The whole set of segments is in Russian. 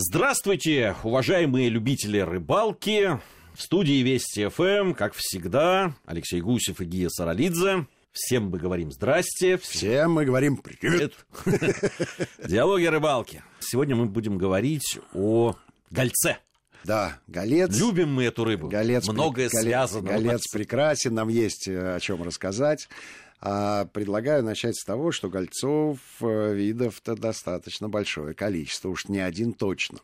Здравствуйте, уважаемые любители рыбалки. В студии Вести ФМ, как всегда, Алексей Гусев и Гия Саралидзе. Всем мы говорим здрасте. Всем мы говорим привет. Диалоги о рыбалке. Сегодня мы будем говорить о гольце. Да, голец. Любим мы эту рыбу. Голец, Многое голец, связано. Голец прекрасен, нам есть э, о чем рассказать. А предлагаю начать с того, что гольцов э, видов-то достаточно большое количество, уж не один точно.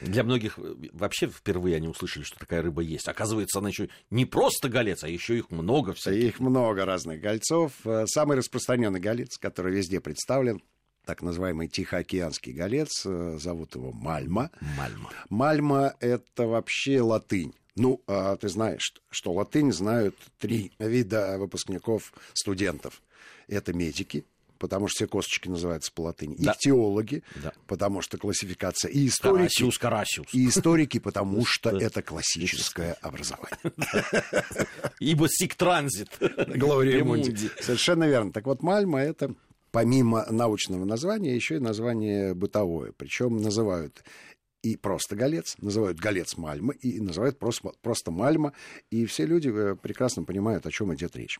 Для многих э, вообще впервые они услышали, что такая рыба есть. Оказывается, она еще не просто голец, а еще их много всяких. Их много разных гольцов. Э, Самый распространенный голец, который везде представлен, так называемый Тихоокеанский голец, зовут его Мальма. Мальма. Мальма — это вообще латынь. Ну, а ты знаешь, что латынь знают три вида выпускников студентов. Это медики, потому что все косточки называются по латыни. Да. Ихтиологи, Да. потому что классификация. И историки, Карасиус, карасиус. и историки, потому что это классическое образование. Ибо сик транзит. Глория Мунди. Совершенно верно. Так вот, Мальма — это помимо научного названия, еще и название бытовое. Причем называют и просто голец, называют голец Мальмы, и называют просто, просто Мальма, и все люди э, прекрасно понимают, о чем идет речь.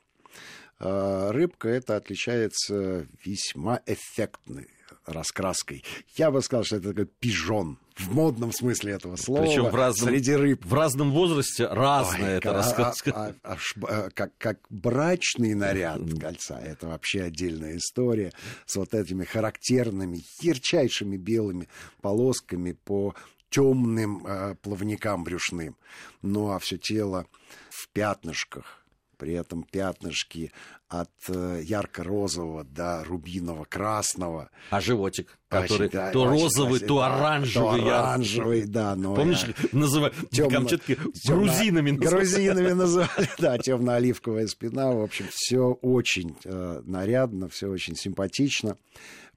А, Рыбка эта отличается весьма эффектной раскраской. Я бы сказал, что это такой пижон в модном смысле этого слова. Причем в разном, Среди рыб в разном возрасте разная Ой, эта а- а- а- аж, э, как, как брачный наряд кольца. Это вообще отдельная история с вот этими характерными, ярчайшими белыми полосками по темным э, плавникам брюшным. Ну а все тело в пятнышках. При этом пятнышки от э, ярко-розового до рубиново-красного. А животик, который да, то розовый, то оранжевый. То оранжевый, да. Но Помнишь, я- называли Тёмно- Камчатки грузинами называли. Грузинами называли, да, темно-оливковая спина. В общем, все очень э, нарядно, все очень симпатично.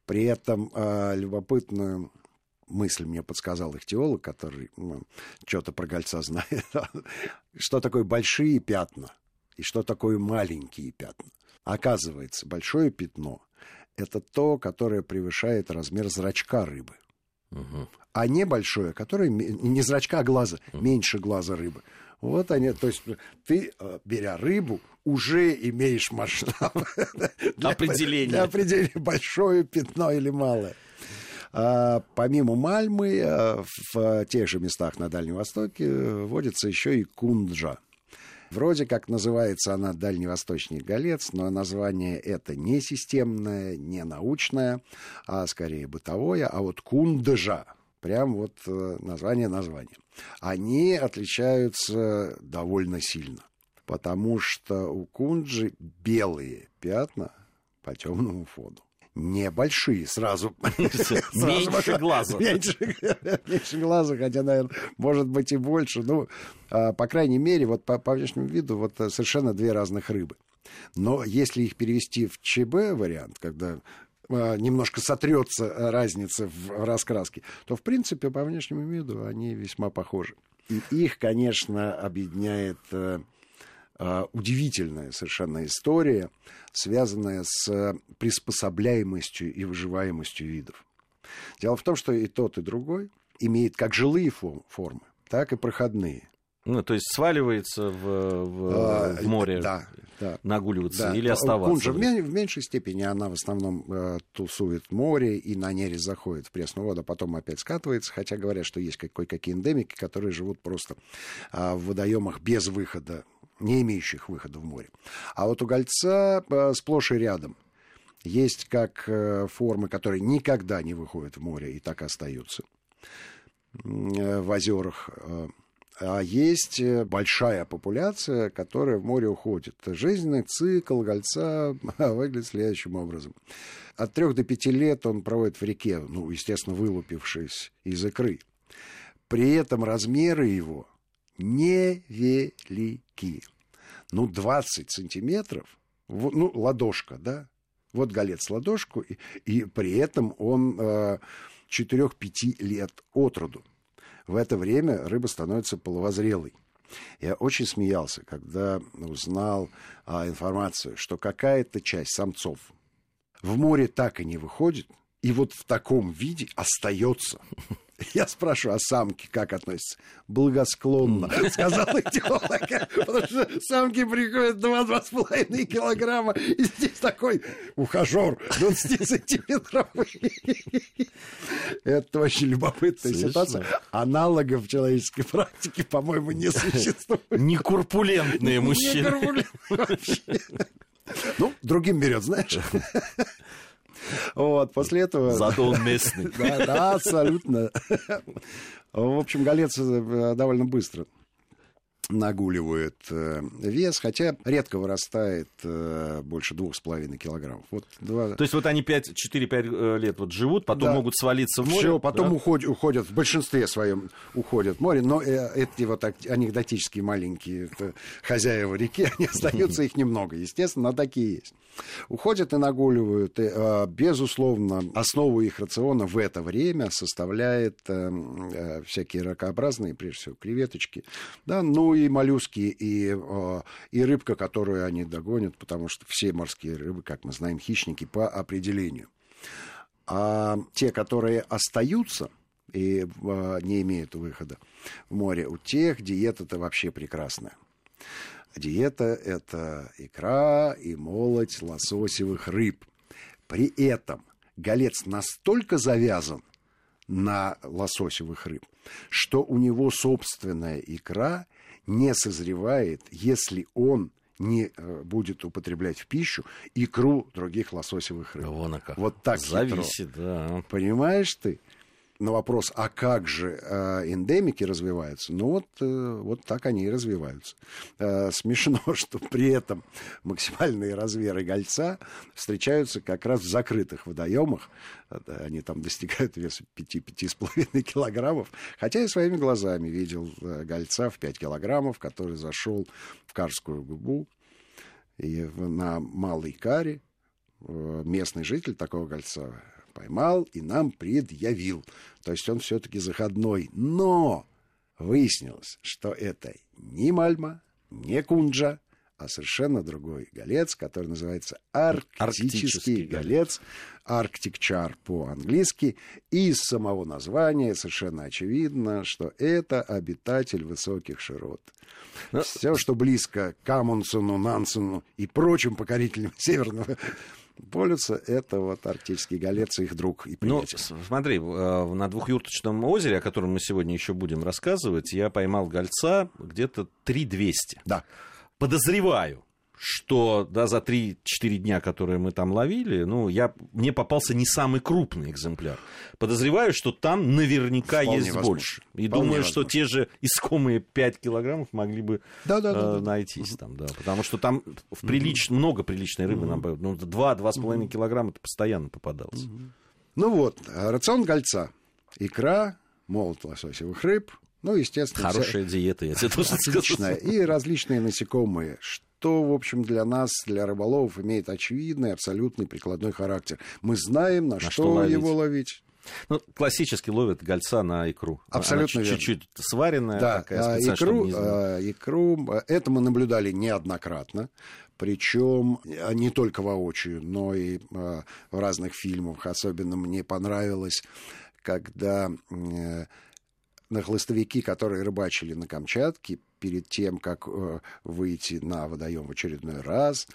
При этом э, любопытную мысль мне подсказал их теолог, который что-то про гольца знает. что такое большие пятна и что такое маленькие пятна. Оказывается, большое пятно – это то, которое превышает размер зрачка рыбы Мгм. а небольшое, которое не зрачка, а глаза, меньше глаза рыбы. Вот они, то есть ты, э, беря рыбу, уже имеешь масштаб. Для- Определение. Для определения, большое пятно или малое. А, помимо Мальмы, э, в тех же местах на Дальнем Востоке э, водится еще и кунджа. Вроде как называется она дальневосточный голец, но название это не системное, не научное, а скорее бытовое. А вот кунджа, прям вот э, название названия, они отличаются довольно сильно. Потому что у кунджи белые пятна по темному фону. Небольшие, сразу. Меньше глаза. Меньше, глаза, хотя, наверное, может быть и больше. Ну, а, по крайней мере, вот по, внешнему виду вот э, совершенно две разных рыбы. Но если их перевести в ЧБ вариант, когда а, немножко сотрется э, разница в раскраске, то, в принципе, по внешнему виду они весьма похожи. И их, конечно, объединяет э, удивительная совершенно история, связанная с э, приспособляемостью и выживаемостью видов. Дело в том, что и тот, и другой имеет как жилые фо- формы, так и проходные. Ну, то есть сваливается в, в- А, в море, Да, да. нагуливаться Да, или оставаться. Кунжа в, в меньшей степени она в основном э, тусует море и на нерест заходит в пресную воду, а потом опять скатывается, хотя говорят, что есть как- кое-какие эндемики, которые живут просто а, в водоемах без выхода, не имеющих выхода в море. А вот у гольца э, сплошь и рядом есть как э, формы, которые никогда не выходят в море и так остаются э, в озерах. а есть большая популяция, которая в море уходит. Жизненный цикл гольца выглядит следующим образом. От трех до пяти лет он проводит в реке, ну, естественно, вылупившись из икры. При этом размеры его невелики. Ну, 20 сантиметров, ну, ладошка, да? Вот голец ладошку, и, и при этом он э, 4-5 лет от роду. В это время рыба становится половозрелой. Я очень смеялся, когда узнал а, информацию, что какая-то часть самцов в море так и не выходит, и вот в таком виде остается. Я спрашиваю, а самки как относятся? Благосклонно, сказал этиолог. Потому что самки приходят 2-2,5 килограмма, и здесь такой ухажер 20 сантиметров. Это очень любопытная ситуация. Аналогов в человеческой практике, по-моему, не существует. Некурпулентные мужчины. Ну, другим берет, знаешь. Вот, после этого... Зато он местный. Да, да, абсолютно. В общем, голец э, довольно быстро нагуливает э, вес, хотя редко вырастает э, больше двух с половиной килограммов. Вот два... То есть вот они 4-5 э, лет вот живут, потом да. могут свалиться в море? Все, потом да? уходят, уходят, в большинстве своем уходят в море, но эти вот анекдотические маленькие хозяева реки, они остаются, их немного, естественно, но такие есть. Уходят и нагуливают. И, э, безусловно, основу их рациона в это время составляет э, э, всякие ракообразные, прежде всего, креветочки, да, ну и моллюски, и, э, и рыбка, которую они догонят, потому что все морские рыбы, как мы знаем, хищники по определению. А те, которые остаются и э, не имеют выхода в море, у тех диета-то вообще прекрасная. Диета – это икра и молоть лососевых рыб. При этом голец настолько завязан на лососевых рыб, что у него собственная икра не созревает, если он не э, будет употреблять в пищу икру других лососевых рыб. Вон как. Вот так Зависит, хитро. да. Понимаешь ты? На вопрос, а как же э, эндемики развиваются, ну вот, э, вот так они и развиваются. Э, смешно, что при этом максимальные размеры гольца встречаются как раз в закрытых водоемах. Они там достигают веса 5-5,5 килограммов. Хотя я своими глазами видел гольца в 5 килограммов, который зашел в Карскую губу и на Малой Каре местный житель такого гольца поймал и нам предъявил. То есть он все-таки заходной. Но выяснилось, что это не Мальма, не Кунджа, а совершенно другой голец, который называется арктический, арктический голец, арктикчар по-английски. И из самого названия совершенно очевидно, что это обитатель высоких широт. Но... Ну, Все, что близко к Амундсену, Нансену и прочим покорителям Северного полюса, это вот арктический голец и их друг и ну, приятель. Ну, смотри, э, на двухюрточном озере, о котором мы сегодня еще будем рассказывать, я поймал гольца где-то 3200. Да. Подозреваю, что да, за 3-4 дня, которые мы там ловили, ну, я, мне попался не самый крупный экземпляр. Подозреваю, что там наверняка Вполне есть возможно. больше. И Вполне думаю, возможно. что те же искомые 5 килограммов могли бы да, да, э, да, найтись да. там, да. Потому что там в прилич... mm много приличной рыбы, mm ну, 2-2,5 mm килограмма это постоянно попадалось. mm Ну вот, рацион гольца. Икра, молот лососевых рыб, ну, естественно... Хорошая вся... диета, я тебе тоже скажу. И различные насекомые, что, в общем, для нас, для рыболовов, имеет очевидный, абсолютный прикладной характер. Мы знаем, на, на что, что ловить. его ловить. Ну, классически ловят гольца на икру. Абсолютно Она чуть-чуть сваренная. Да, такая, а, икру, а, икру, это мы наблюдали неоднократно. Причем не только воочию, но и в разных фильмах. Особенно мне понравилось, когда на хлыстовики, которые рыбачили на Камчатке, перед тем, как э, выйти на водоем в очередной раз,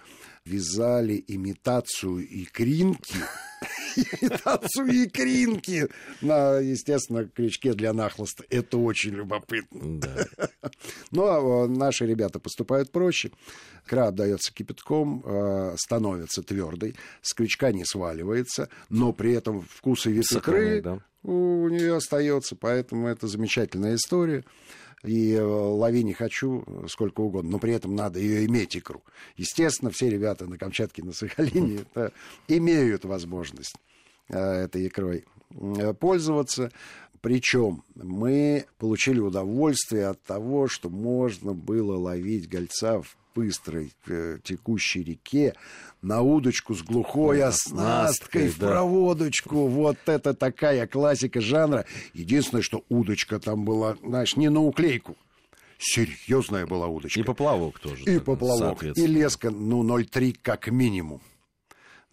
вязали имитацию икринки, имитацию икринки на, естественно, крючке для нахлоста. Это очень любопытно. Да. Ну, а наши ребята поступают проще. Икра отдается кипятком, э, становится твердой, с крючка не сваливается, но при этом вкус и вид икры у нее остается, поэтому это замечательная история. И э, лови не хочу сколько угодно, но при этом надо ее иметь икру. Естественно, все ребята на Камчатке, на Сахалине имеют возможность э, этой икрой э, пользоваться. Причем мы получили удовольствие от того, что можно было ловить гольца в быстрой э, текущей реке на удочку с глухой оснасткой в да. проводочку. Вот это такая классика жанра. Единственное, что удочка там была, знаешь, не на уклейку. Серьезная была удочка. И поплавок тоже. И поплавок. И леска, ну, 0,3 как минимум.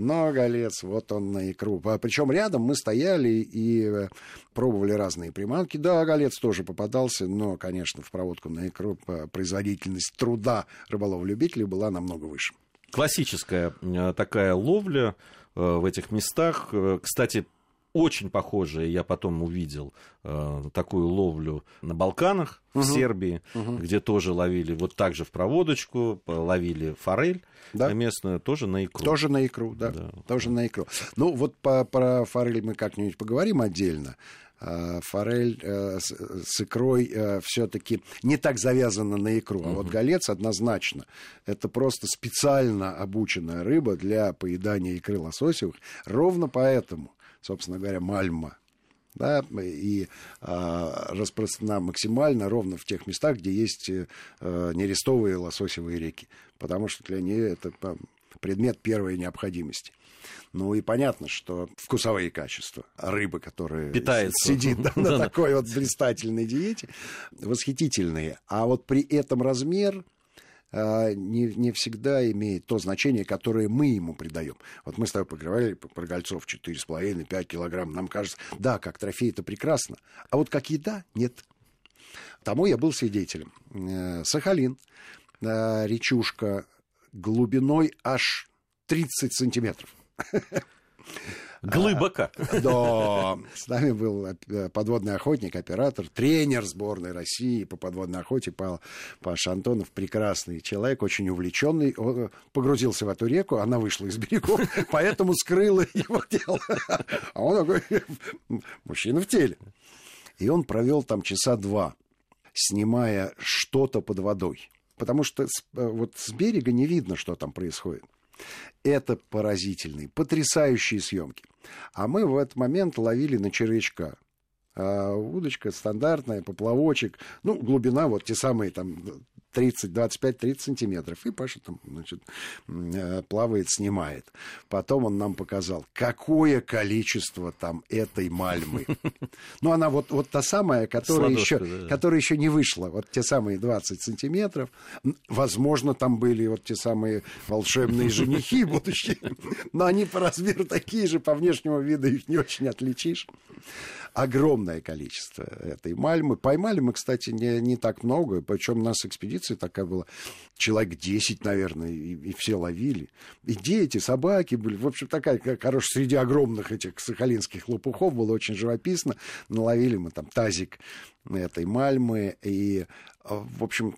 Но голец, вот он на икру. А Причем рядом мы стояли и э, пробовали разные приманки. Да, голец тоже попадался, но, конечно, в проводку на икру производительность труда рыболов-любителей была намного выше. Классическая э, такая ловля э, в этих местах. Кстати, очень похожее я потом увидел э, такую ловлю на Балканах угу. в Сербии, угу. где тоже ловили вот так же в проводочку, ловили форель да. местную, тоже на икру. Тоже на икру, да, да. тоже на икру. Ну вот по, про форель мы как-нибудь поговорим отдельно. А, форель э, с, с икрой э, все-таки не так завязана на икру. А вот голец однозначно. Это просто специально обученная рыба для поедания икры лососевых. Ровно поэтому собственно говоря, Мальма, да, и а, распространена максимально ровно в тех местах, где есть а, нерестовые лососевые реки, потому что для нее это предмет первой необходимости. Ну и понятно, что вкусовые качества рыбы, которая Питается. сидит да, на такой вот блистательной диете, восхитительные. А вот при этом размер не, не всегда имеет то значение, которое мы ему придаем. Вот мы с тобой поговорили про гольцов 4,5-5 килограмм. Нам кажется, да, как трофей это прекрасно. А вот как еда – нет. Тому я был свидетелем. Э, Сахалин, э, речушка глубиной аж 30 сантиметров. Глыбоко. Да. С нами был э, подводный охотник, оператор, тренер сборной России по подводной охоте Павел Паша Антонов. Прекрасный человек, очень увлеченный. Он погрузился в эту реку, она вышла из берегов, поэтому скрыла его тело. А он такой мужчина в теле. И он провел там часа два, снимая что-то под водой. Потому что э, вот с берега не видно, что там происходит. Это поразительные, потрясающие съемки. А мы в этот момент ловили на червячка. А удочка стандартная, поплавочек. Ну, глубина вот те самые там 30, 25, 30 сантиметров. И Паша там, значит, э, плавает, снимает. Потом он нам показал, какое количество там этой мальмы. Ну, она вот, вот та самая, которая еще, да. которая еще не вышла. Вот те самые 20 сантиметров. Возможно, там были вот те самые волшебные женихи будущие. Но они по размеру такие же, по внешнему виду их не очень отличишь огромное количество этой мальмы. Поймали мы, кстати, не, не так много, причем у нас экспедиция такая была, человек 10, наверное, и, и все ловили. И дети, собаки были. В общем, такая, хорошая, среди огромных этих сахалинских лопухов было очень живописно. Наловили мы там тазик этой мальмы. И, в общем,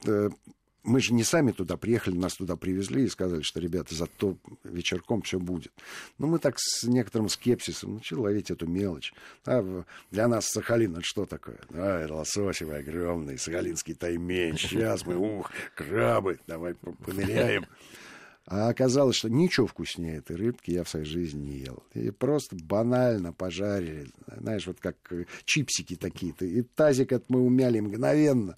мы же не сами туда приехали, нас туда привезли и сказали, что, ребята, зато вечерком все будет. Ну, мы так с некоторым скепсисом, ну, что ловить эту мелочь? А для нас Сахалин, это что такое? А, лососевый огромный, сахалинский таймень. Сейчас мы, ух, крабы, давай поныряем. А оказалось, что ничего вкуснее этой рыбки я в своей жизни не ел. И просто банально пожарили. Знаешь, вот как чипсики такие-то. И тазик этот мы умяли мгновенно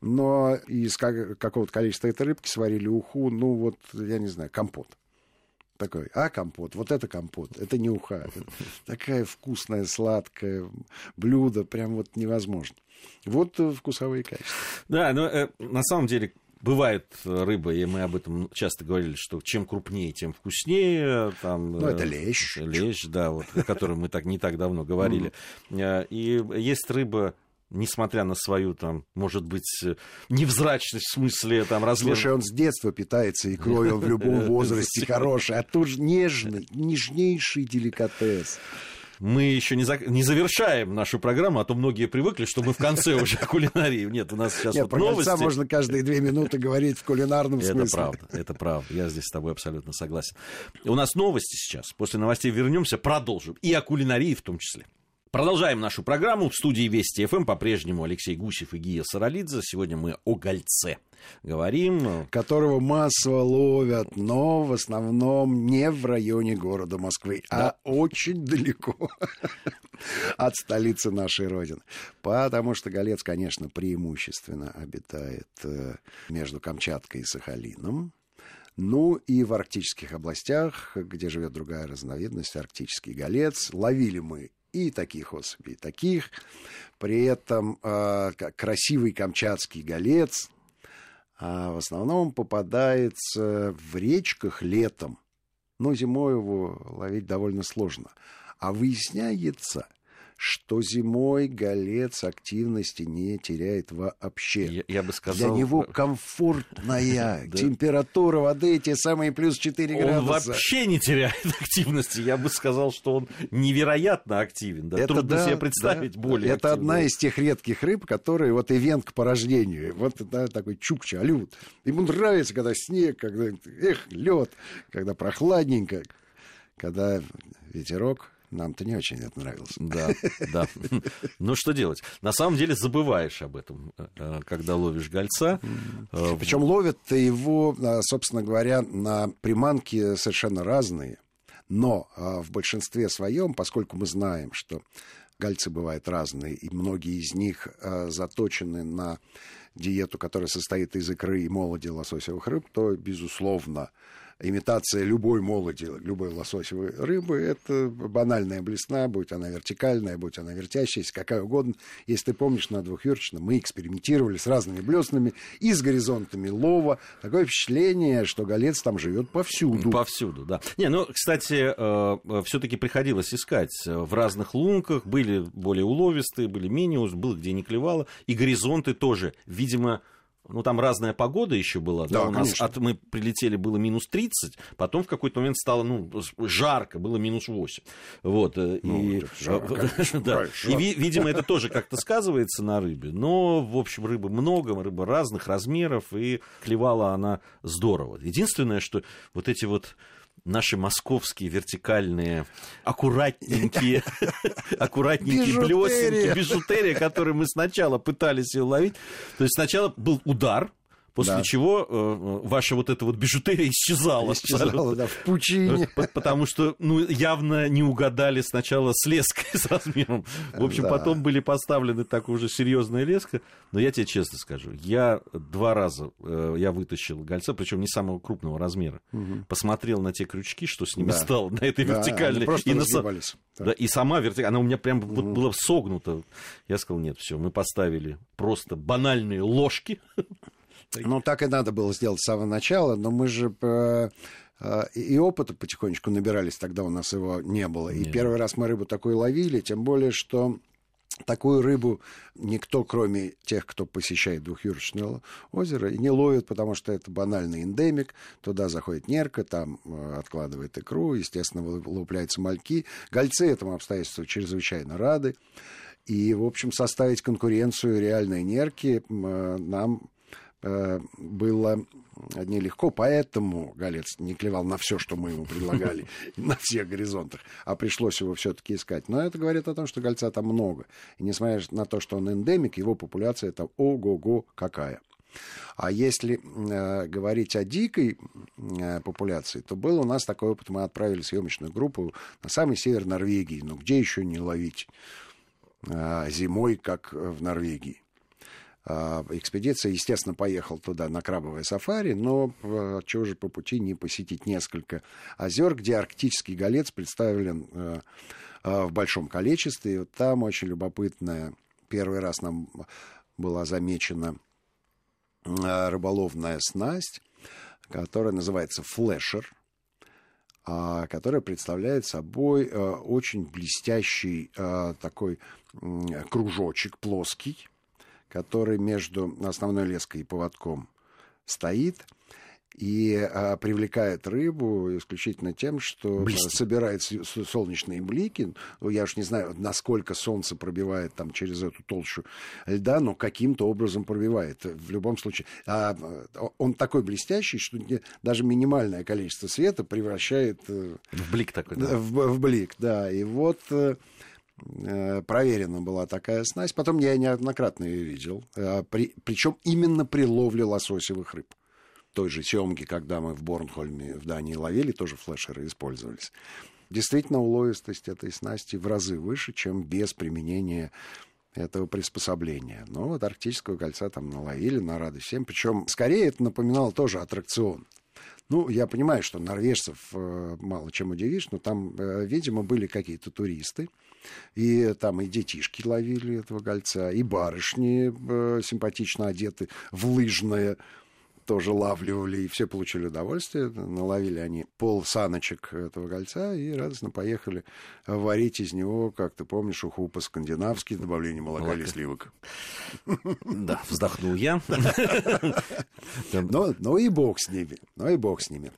но из какого-то количества этой рыбки сварили уху, ну вот, я не знаю, компот. Такой, а компот, вот это компот, это не уха. Это такая вкусная, сладкая блюдо, прям вот невозможно. Вот э, вкусовые качества. Да, но э, на самом деле бывает рыба, и мы об этом часто говорили, что чем крупнее, тем вкуснее. Там, ну, это лещ. Лещ, да, вот, о котором мы так не так давно говорили. Э, и есть рыба несмотря на свою, там, может быть, невзрачность в смысле там, размер... Слушай, он с детства питается икрой, он в любом возрасте хороший, а тут же нежный, нежнейший деликатес. Мы еще не, за... не завершаем нашу программу, а то многие привыкли, что мы в конце уже кулинарии. Нет, у нас сейчас Нет, вот про новости. можно каждые две минуты говорить в кулинарном смысле. Это правда, это правда. Я здесь с тобой абсолютно согласен. У нас новости сейчас. После новостей вернемся, продолжим. И о кулинарии в том числе. Продолжаем нашу программу. В студии Вести ФМ по-прежнему Алексей Гусев и Гия Саралидзе. Сегодня мы о гольце говорим. Которого массово ловят, но в основном не в районе города Москвы, а да. а очень далеко от столицы нашей Родины. Потому что голец, конечно, преимущественно обитает э, между Камчаткой и Сахалином. Ну и в арктических областях, где живет другая разновидность, арктический голец, ловили мы и таких особей, и таких. При этом э, красивый камчатский голец э, в основном попадается в речках летом, но зимой его ловить довольно сложно. А выясняется, что зимой голец активности не теряет вообще. Я, я бы сказал... Для него комфортная температура воды, те самые плюс 4 градуса. Он вообще не теряет активности. Я бы сказал, что он невероятно активен. Да? Трудно да, себе представить да. более Это одна из тех редких рыб, которые вот ивент к порождению. Вот да, такой чукча, алют. Ему нравится, когда снег, когда эх, лед, когда прохладненько, когда ветерок нам-то не очень это нравилось. Да, да. Ну, что делать? На самом деле забываешь об этом, э, когда ловишь гольца. Э, Причем ловят его, э, собственно говоря, на приманки совершенно разные. Но в большинстве своем, поскольку мы знаем, что гольцы бывают разные, и многие из них заточены на диету, которая состоит из икры и молоди лососевых рыб, то, безусловно, имитация любой молоди, любой лососевой рыбы, это банальная блесна, будь она вертикальная, будь она вертящаяся, какая угодно. Если ты помнишь, на двухюрочном мы экспериментировали с разными блеснами и с горизонтами лова. Такое впечатление, что голец там живет повсюду. Повсюду, да. Не, ну, кстати, э, все-таки приходилось искать в разных лунках. Были более уловистые, были менее, было где не клевало. И горизонты тоже, видимо, ну, там разная погода еще была. Да, да у нас от, мы прилетели, было минус 30, потом в какой-то момент стало, ну, жарко, было минус 8. Вот. Э, ну, и, жарко, да. и, видимо, это тоже как-то сказывается на рыбе. Но, в общем, рыбы много, рыба разных размеров, и клевала она здорово. Единственное, что вот эти вот наши московские вертикальные, аккуратненькие, аккуратненькие блесенки, бижутерия, которые мы сначала пытались ее ловить. То есть сначала был удар, После да. чего э, ваша вот эта вот бижутерия исчезала. Исчезала, да, в пучине. Потому что, ну, явно не угадали сначала с леской с размером. В общем, да. потом были поставлены так уже серьезная леска. Но я тебе честно скажу, я два раза э, я вытащил гольца, причем не самого крупного размера. Угу. Посмотрел на те крючки, что с ними да. стало, на этой да, вертикальной. и, на, да. и сама вертикальная, она у меня прям угу. вот была согнута. Я сказал, нет, все, мы поставили просто банальные ложки ну, так и надо было сделать с самого начала, но мы же э, э, и опыта потихонечку набирались, тогда у нас его не было. И Нет. первый раз мы рыбу такую ловили, тем более, что такую рыбу никто, кроме тех, кто посещает двухюрочное озеро, и не ловит, потому что это банальный эндемик. Туда заходит нерка, там э, откладывает икру, естественно, вылупляются мальки. Гольцы этому обстоятельству чрезвычайно рады. И, в общем, составить конкуренцию реальной нерки нам было нелегко, поэтому Галец не клевал на все, что мы ему предлагали, на всех горизонтах, а пришлось его все-таки искать. Но это говорит о том, что Гольца там много. И несмотря на то, что он эндемик, его популяция там ого-го какая. А если э, говорить о дикой э, популяции, то был у нас такой опыт. Мы отправили съемочную группу на самый север Норвегии. Ну, где еще не ловить э, зимой, как в Норвегии? А, экспедиция, естественно, поехал туда на крабовое сафари, но а, чего же по пути не посетить несколько озер, где арктический голец представлен а, в большом количестве. И вот там очень любопытная, первый раз нам была замечена рыболовная снасть, которая называется флешер, которая представляет собой очень блестящий такой кружочек плоский, который между основной леской и поводком стоит и а, привлекает рыбу исключительно тем, что Блестит. собирает солнечные блики. Ну, я уж не знаю, насколько солнце пробивает там через эту толщу льда, но каким-то образом пробивает. В любом случае. А, он такой блестящий, что даже минимальное количество света превращает... Э, в блик такой, да? В, в блик, да. И вот Э, проверена была такая снасть. Потом я неоднократно ее видел. Э, при, причем именно при ловле лососевых рыб. Той же семги, когда мы в Борнхольме в Дании ловили, тоже флешеры использовались. Действительно, уловистость этой снасти в разы выше, чем без применения этого приспособления. Но вот арктического кольца там наловили на радость всем. Причем, скорее, это напоминало тоже аттракцион. Ну, я понимаю, что норвежцев э, мало чем удивишь, но там, э, видимо, были какие-то туристы, и там и детишки ловили этого гольца, и барышни э, симпатично одеты в лыжное тоже лавливали, и все получили удовольствие. Наловили они пол саночек этого гольца и радостно поехали варить из него, как ты помнишь, уху по-скандинавски, добавление молока или сливок. Да, вздохнул я. Но, но и бог с ними, но и бог с ними.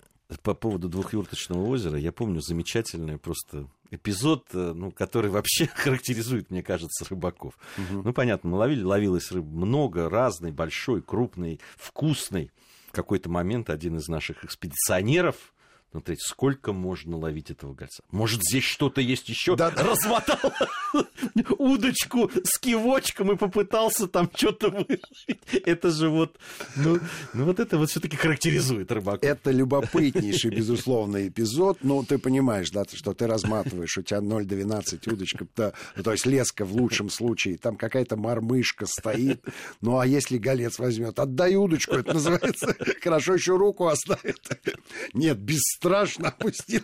По поводу двухюрточного озера, я помню замечательный просто эпизод, э, ну, который вообще характеризует, мне кажется, рыбаков. Угу. Ну, понятно, мы ловили, ловилось рыб много, разной, большой, крупной, вкусной. В какой-то момент один из наших экспедиционеров смотреть, сколько можно ловить этого гольца. Может, здесь что-то есть еще? Да, Размотал удочку с кивочком и попытался там что-то выловить. Это же вот, ну, ну вот это вот все-таки характеризует рыбака. Это любопытнейший, безусловно, эпизод. Но ты понимаешь, да, что ты разматываешь, у тебя 0,12 удочка, да, то есть леска в лучшем случае, там какая-то мормышка стоит. Ну, а если голец возьмет, отдай удочку, это называется, хорошо еще руку оставит. Нет, без страшно опустил.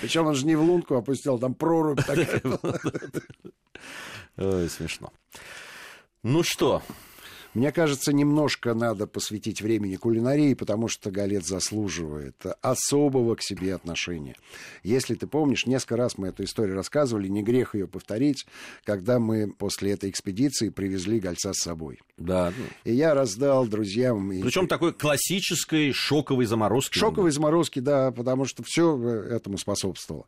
Причем он же не в лунку опустил, там прорубь такая. Ой, смешно. Ну что, мне кажется, немножко надо посвятить времени кулинарии, потому что Галет заслуживает особого к себе отношения. Если ты помнишь, несколько раз мы эту историю рассказывали, не грех ее повторить, когда мы после этой экспедиции привезли Гольца с собой. Да. И я раздал друзьям... Причем и... такой классической шоковой заморозки. Шоковой заморозки, да, потому что все этому способствовало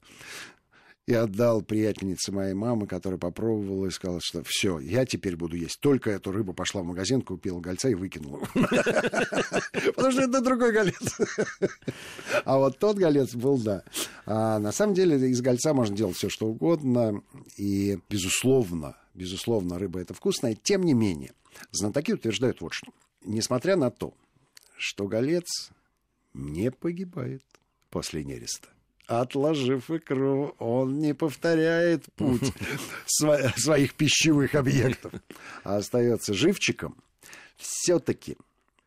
и отдал приятельнице моей мамы, которая попробовала и сказала, что все, я теперь буду есть только эту рыбу. Пошла в магазин, купила гольца и выкинула. Потому что это другой голец. А вот тот голец был, да. А на самом деле из гольца можно делать все, что угодно. И, безусловно, безусловно, рыба это вкусная. Тем не менее, знатоки утверждают вот что. Несмотря на то, что голец не погибает после нереста отложив икру, он не повторяет путь своих пищевых объектов, а остается живчиком. Все-таки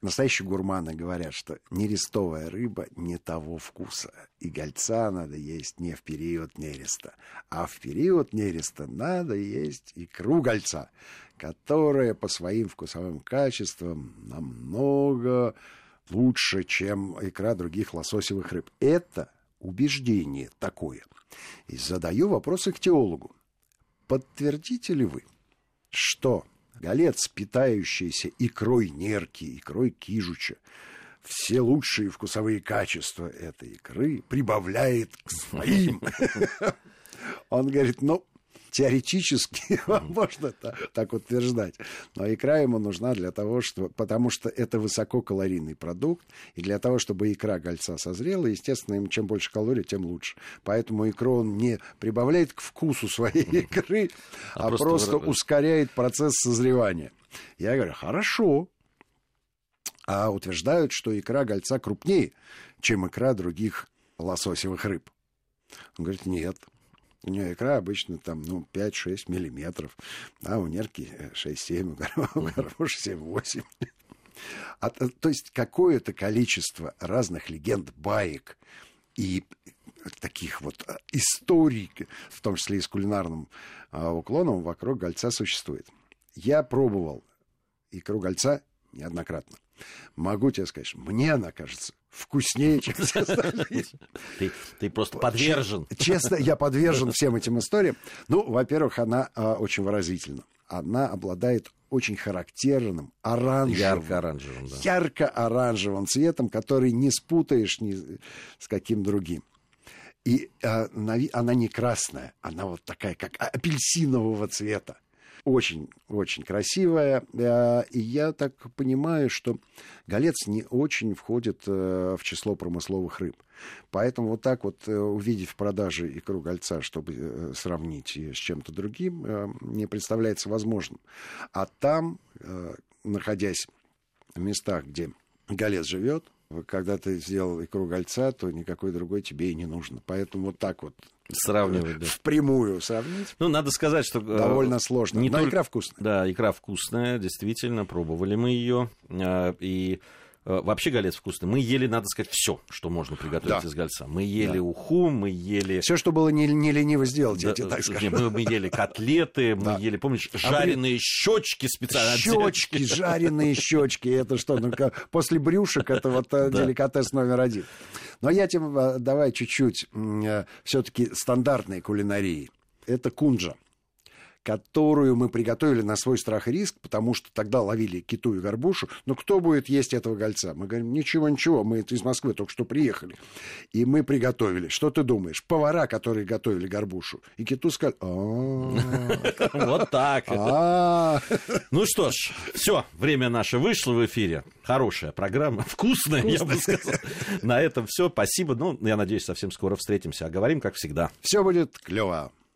настоящие гурманы говорят, что нерестовая рыба не того вкуса. И гольца надо есть не в период нереста, а в период нереста надо есть икру гольца, которая по своим вкусовым качествам намного лучше, чем икра других лососевых рыб. Это убеждение такое. И задаю вопросы к теологу. Подтвердите ли вы, что голец, питающийся икрой нерки, икрой кижуча, все лучшие вкусовые качества этой икры прибавляет к своим. Он говорит, ну, теоретически можно так утверждать. Но икра ему нужна для того, что, потому что это высококалорийный продукт, и для того, чтобы икра гольца созрела, естественно, им чем больше калорий, тем лучше. Поэтому икру он не прибавляет к вкусу своей икры, а, а просто, просто ускоряет процесс созревания. Я говорю, хорошо, а утверждают, что икра гольца крупнее, чем икра других лососевых рыб. Он говорит, нет, у нее икра обычно там, ну, 5-6 миллиметров, а у нерки 6-7, у горбуши 7-8. А, то есть какое-то количество разных легенд, баек и таких вот историй, в том числе и с кулинарным а, уклоном, вокруг гольца существует. Я пробовал икру гольца неоднократно. Могу тебе сказать, мне она кажется вкуснее, чем все остальные. Ты, ты просто подвержен. Честно, я подвержен всем этим историям. Ну, во-первых, она а, очень выразительна. Она обладает очень характерным оранжевым, ярко-оранжевым, да. ярко-оранжевым цветом, который не спутаешь ни с каким другим. И а, она не красная, она вот такая, как апельсинового цвета очень-очень красивая. Э, и я так понимаю, что голец не очень входит э, в число промысловых рыб. Поэтому вот так вот э, увидев в продаже икру гольца, чтобы сравнить с чем-то другим, не представляется возможным. А там, находясь в местах, где голец живет, когда ты сделал икру гольца, то никакой другой тебе и не нужно. Поэтому вот так вот сравнивать, да. Впрямую сравнить. Ну, надо сказать, что... Э, Довольно сложно. Не Но только... икра вкусная. Да, икра вкусная, действительно, пробовали мы ее. Э, и вообще галет вкусный. Мы ели, надо сказать, все, что можно приготовить Да. из гальца. Мы ели Да. уху, мы ели... Все, что было не, не лениво сделать, я Да, тебе так э, скажу. не, мы, мы ели котлеты, мы Да. ели, помнишь, жареные щечки специально. Щечки, жареные щечки, это что, ну после брюшек это вот э, Да. деликатес номер один. Но я тебе э, давай чуть-чуть все-таки стандартной кулинарии. Это кунжа которую мы приготовили на свой страх и риск, потому что тогда ловили киту и горбушу. Но кто будет есть этого гольца? Мы говорим, ничего, ничего, мы из Москвы только что приехали. И мы приготовили. Что ты думаешь? Повара, которые готовили горбушу. И киту сказали, «А, Вот так. Ну что ж, все, время наше вышло в эфире. Хорошая программа, вкусная, я бы сказал. На этом все. Спасибо. Ну, я надеюсь, совсем скоро встретимся. А говорим, как всегда. все будет клево.